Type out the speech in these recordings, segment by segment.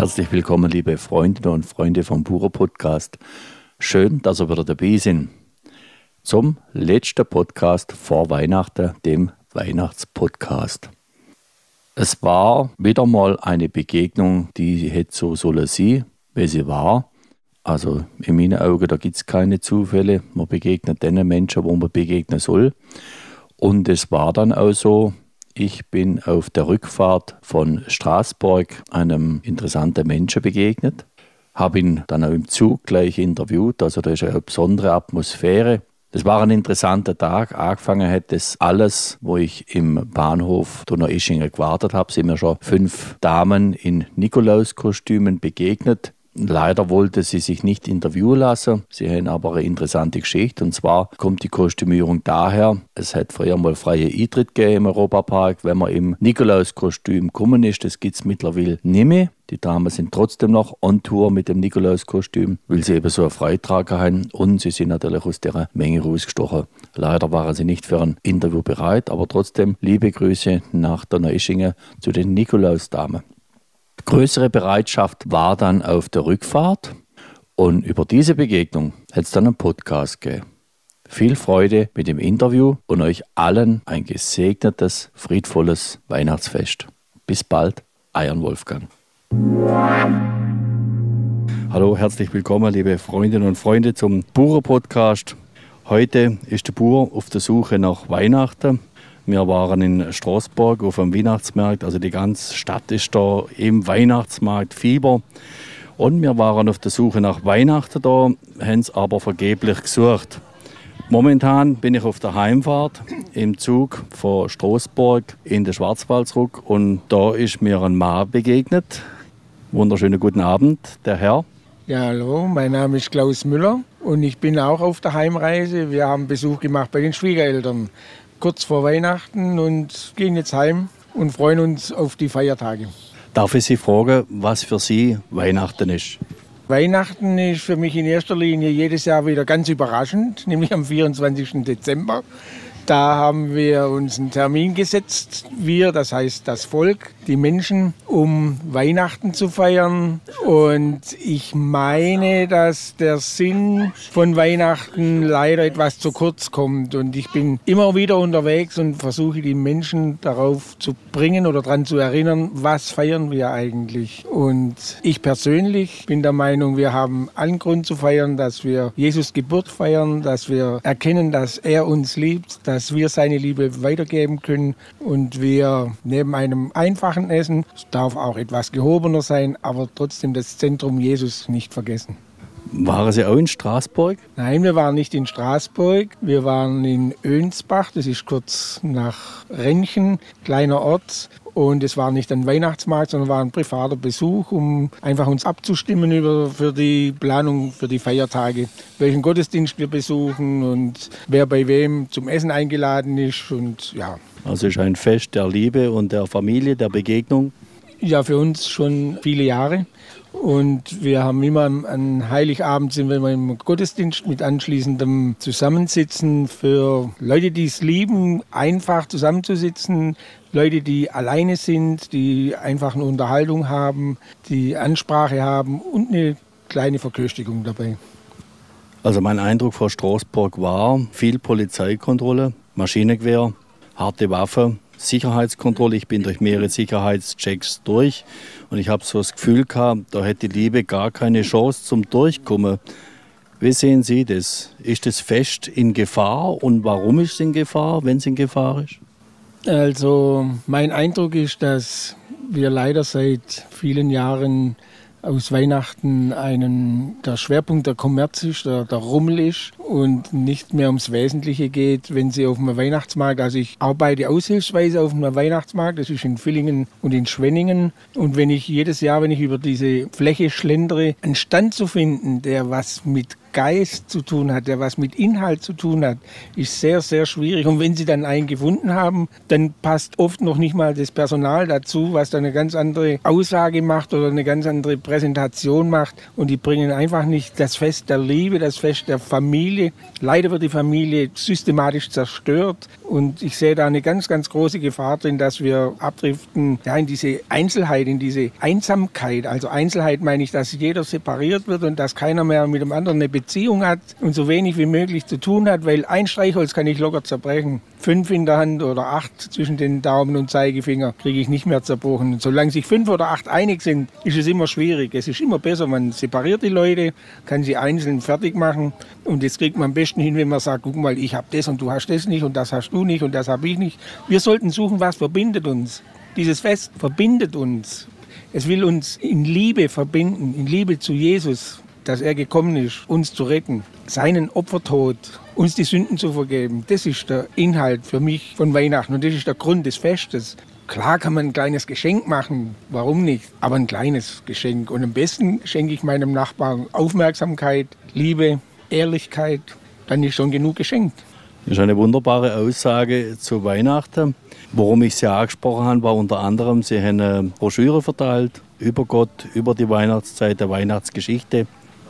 Herzlich willkommen, liebe Freundinnen und Freunde vom Puro Podcast. Schön, dass ihr wieder dabei sind. Zum letzten Podcast vor Weihnachten, dem Weihnachtspodcast. Es war wieder mal eine Begegnung, die hätte so sollen sein, wie sie war. Also in meinen Augen, da gibt es keine Zufälle. Man begegnet den Menschen, wo man begegnen soll. Und es war dann auch so, ich bin auf der Rückfahrt von Straßburg einem interessanten Menschen begegnet, habe ihn dann auch im Zug gleich interviewt, also da ist eine besondere Atmosphäre. Das war ein interessanter Tag. Angefangen hat das alles, wo ich im Bahnhof Donaueschingen gewartet habe, sind mir schon fünf Damen in Nikolauskostümen begegnet. Leider wollte sie sich nicht interviewen lassen. Sie haben aber eine interessante Geschichte. Und zwar kommt die Kostümierung daher, es hat früher mal freie Eintritt gegeben im Europapark, wenn man im Nikolauskostüm gekommen ist. Das gibt es mittlerweile nicht mehr. Die Damen sind trotzdem noch on Tour mit dem Nikolauskostüm, weil sie eben so eine Freitrager haben. Und sie sind natürlich aus der Menge rausgestochen. Leider waren sie nicht für ein Interview bereit, aber trotzdem liebe Grüße nach der Neuschingen zu den Nikolausdamen. Größere Bereitschaft war dann auf der Rückfahrt und über diese Begegnung hat es dann einen Podcast gegeben. Viel Freude mit dem Interview und euch allen ein gesegnetes, friedvolles Weihnachtsfest. Bis bald, Eiern Wolfgang. Hallo, herzlich willkommen, liebe Freundinnen und Freunde, zum Bauer Podcast. Heute ist der Bauer auf der Suche nach Weihnachten. Wir waren in Straßburg auf dem Weihnachtsmarkt, also die ganze Stadt ist da im Weihnachtsmarkt Fieber. Und wir waren auf der Suche nach Weihnachten da, haben es aber vergeblich gesucht. Momentan bin ich auf der Heimfahrt im Zug von Straßburg in den Schwarzwald zurück und da ist mir ein Mann begegnet. Wunderschönen guten Abend, der Herr. Ja, hallo, mein Name ist Klaus Müller und ich bin auch auf der Heimreise. Wir haben Besuch gemacht bei den Schwiegereltern kurz vor Weihnachten und gehen jetzt heim und freuen uns auf die Feiertage. Darf ich Sie fragen, was für Sie Weihnachten ist? Weihnachten ist für mich in erster Linie jedes Jahr wieder ganz überraschend, nämlich am 24. Dezember. Da haben wir uns einen Termin gesetzt, wir, das heißt das Volk, die Menschen, um Weihnachten zu feiern. Und ich meine, dass der Sinn von Weihnachten leider etwas zu kurz kommt. Und ich bin immer wieder unterwegs und versuche die Menschen darauf zu bringen oder daran zu erinnern, was feiern wir eigentlich. Und ich persönlich bin der Meinung, wir haben allen Grund zu feiern, dass wir Jesus Geburt feiern, dass wir erkennen, dass er uns liebt, dass wir seine Liebe weitergeben können und wir neben einem einfachen Essen, es darf auch etwas gehobener sein, aber trotzdem das Zentrum Jesus nicht vergessen. Waren Sie auch in Straßburg? Nein, wir waren nicht in Straßburg. Wir waren in Önsbach, das ist kurz nach Renchen, kleiner Ort. Und es war nicht ein Weihnachtsmarkt, sondern war ein privater Besuch, um einfach uns abzustimmen über, für die Planung für die Feiertage, welchen Gottesdienst wir besuchen und wer bei wem zum Essen eingeladen ist. Und ja. Also es ist ein Fest der Liebe und der Familie, der Begegnung. Ja, für uns schon viele Jahre. Und wir haben immer an Heiligabend sind wir im Gottesdienst mit anschließendem Zusammensitzen für Leute, die es lieben, einfach zusammenzusitzen. Leute, die alleine sind, die einfach eine Unterhaltung haben, die Ansprache haben und eine kleine Verköstigung dabei. Also mein Eindruck vor Straßburg war viel Polizeikontrolle, Maschinengewehr, harte Waffe, Sicherheitskontrolle. Ich bin durch mehrere Sicherheitschecks durch und ich habe so das Gefühl gehabt, da hätte die Liebe gar keine Chance zum Durchkommen. Wie sehen Sie das? Ist das Fest in Gefahr und warum ist es in Gefahr, wenn es in Gefahr ist? Also mein Eindruck ist, dass wir leider seit vielen Jahren aus Weihnachten einen, der Schwerpunkt der Kommerz ist, der, der Rummel ist und nicht mehr ums Wesentliche geht, wenn Sie auf einem Weihnachtsmarkt, also ich arbeite aushilfsweise auf einem Weihnachtsmarkt, das ist in Villingen und in Schwenningen und wenn ich jedes Jahr, wenn ich über diese Fläche schlendere, einen Stand zu finden, der was mit Geist zu tun hat, der was mit Inhalt zu tun hat, ist sehr, sehr schwierig. Und wenn Sie dann einen gefunden haben, dann passt oft noch nicht mal das Personal dazu, was dann eine ganz andere Aussage macht oder eine ganz andere Präsentation macht. Und die bringen einfach nicht das Fest der Liebe, das Fest der Familie. Leider wird die Familie systematisch zerstört. Und ich sehe da eine ganz, ganz große Gefahr drin, dass wir abdriften ja, in diese Einzelheit, in diese Einsamkeit. Also Einzelheit meine ich, dass jeder separiert wird und dass keiner mehr mit dem anderen eine Beziehung hat und so wenig wie möglich zu tun hat, weil ein Streichholz kann ich locker zerbrechen. Fünf in der Hand oder acht zwischen den Daumen und Zeigefinger kriege ich nicht mehr zerbrochen. Und solange sich fünf oder acht einig sind, ist es immer schwierig. Es ist immer besser, man separiert die Leute, kann sie einzeln fertig machen und das kriegt man am besten hin, wenn man sagt, guck mal, ich habe das und du hast das nicht und das hast du nicht und das habe ich nicht. Wir sollten suchen, was verbindet uns. Dieses Fest verbindet uns. Es will uns in Liebe verbinden, in Liebe zu Jesus dass er gekommen ist, uns zu retten, seinen Opfertod, uns die Sünden zu vergeben. Das ist der Inhalt für mich von Weihnachten und das ist der Grund des Festes. Klar kann man ein kleines Geschenk machen, warum nicht? Aber ein kleines Geschenk. Und am besten schenke ich meinem Nachbarn Aufmerksamkeit, Liebe, Ehrlichkeit. Dann ist schon genug geschenkt. Das ist eine wunderbare Aussage zu Weihnachten. Worum ich Sie angesprochen habe, war unter anderem, Sie haben eine Broschüre verteilt über Gott, über die Weihnachtszeit, der Weihnachtsgeschichte.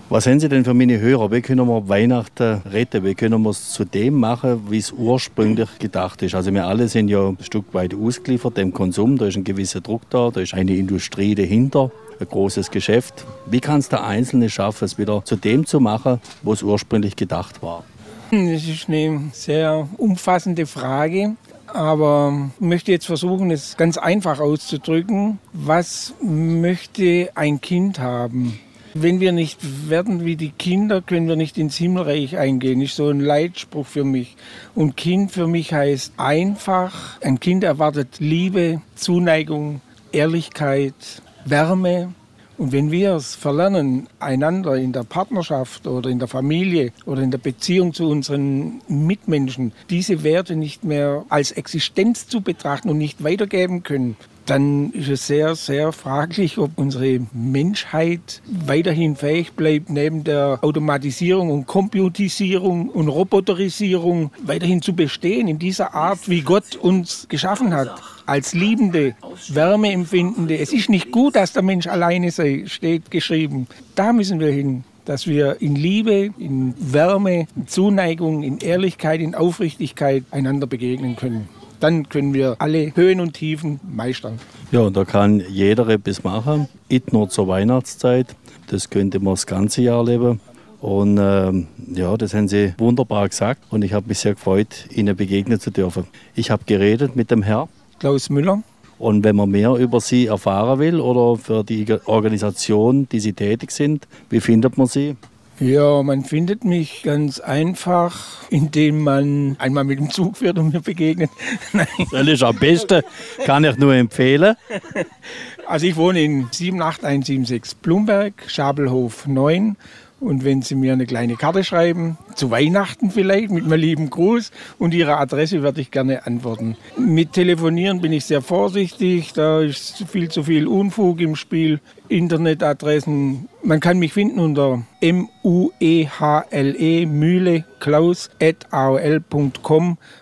Was haben Sie denn für meine Hörer? Wie können wir Weihnachten retten? Wie können wir es zu dem machen, wie es ursprünglich gedacht ist? Also wir alle sind ja ein Stück weit ausgeliefert dem Konsum. Da ist ein gewisser Druck da, da ist eine Industrie dahinter, ein großes Geschäft. Wie kann es der Einzelne schaffen, es wieder zu dem zu machen, wo es ursprünglich gedacht war? Das ist eine sehr umfassende Frage. Aber ich möchte jetzt versuchen, es ganz einfach auszudrücken. Was möchte ein Kind haben? Wenn wir nicht werden wie die Kinder, können wir nicht ins Himmelreich eingehen. Ist so ein Leitspruch für mich. Und Kind für mich heißt einfach, ein Kind erwartet Liebe, Zuneigung, Ehrlichkeit, Wärme. Und wenn wir es verlernen, einander in der Partnerschaft oder in der Familie oder in der Beziehung zu unseren Mitmenschen diese Werte nicht mehr als Existenz zu betrachten und nicht weitergeben können, dann ist es sehr, sehr fraglich, ob unsere Menschheit weiterhin fähig bleibt, neben der Automatisierung und Computisierung und Roboterisierung weiterhin zu bestehen in dieser Art, wie Gott uns geschaffen hat. Als liebende, wärmeempfindende. Es ist nicht gut, dass der Mensch alleine sei, steht geschrieben. Da müssen wir hin dass wir in Liebe, in Wärme, in Zuneigung, in Ehrlichkeit, in Aufrichtigkeit einander begegnen können dann können wir alle Höhen und Tiefen meistern. Ja, und da kann jeder etwas machen, nicht nur zur Weihnachtszeit. Das könnte man das ganze Jahr leben. Und ähm, ja, das haben Sie wunderbar gesagt und ich habe mich sehr gefreut, Ihnen begegnen zu dürfen. Ich habe geredet mit dem Herrn Klaus Müller. Und wenn man mehr über Sie erfahren will oder für die Organisation, die Sie tätig sind, wie findet man Sie? Ja, man findet mich ganz einfach, indem man einmal mit dem Zug fährt und mir begegnet. Nein. Das ist am besten, kann ich nur empfehlen. Also ich wohne in 78176 Blumberg, Schabelhof 9 und wenn Sie mir eine kleine Karte schreiben, zu Weihnachten vielleicht, mit meinem lieben Gruß und Ihre Adresse werde ich gerne antworten. Mit Telefonieren bin ich sehr vorsichtig, da ist viel zu viel Unfug im Spiel. Internetadressen, man kann mich finden unter M-U-E-H-L-E, Mühle, Klaus.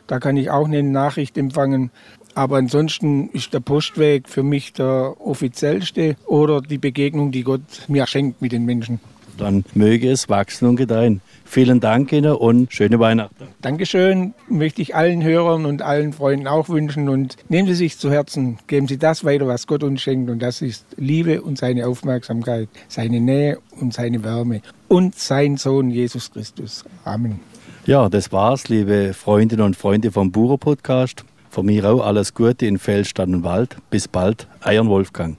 Da kann ich auch eine Nachricht empfangen. Aber ansonsten ist der Postweg für mich der offiziellste oder die Begegnung, die Gott mir schenkt mit den Menschen dann möge es wachsen und gedeihen. Vielen Dank Ihnen und schöne Weihnachten. Dankeschön, möchte ich allen Hörern und allen Freunden auch wünschen und nehmen Sie sich zu Herzen, geben Sie das weiter, was Gott uns schenkt und das ist Liebe und seine Aufmerksamkeit, seine Nähe und seine Wärme und sein Sohn Jesus Christus. Amen. Ja, das war's, liebe Freundinnen und Freunde vom Buro Podcast. Von mir auch alles Gute in Feldstadt und Wald. Bis bald, Eiern Wolfgang.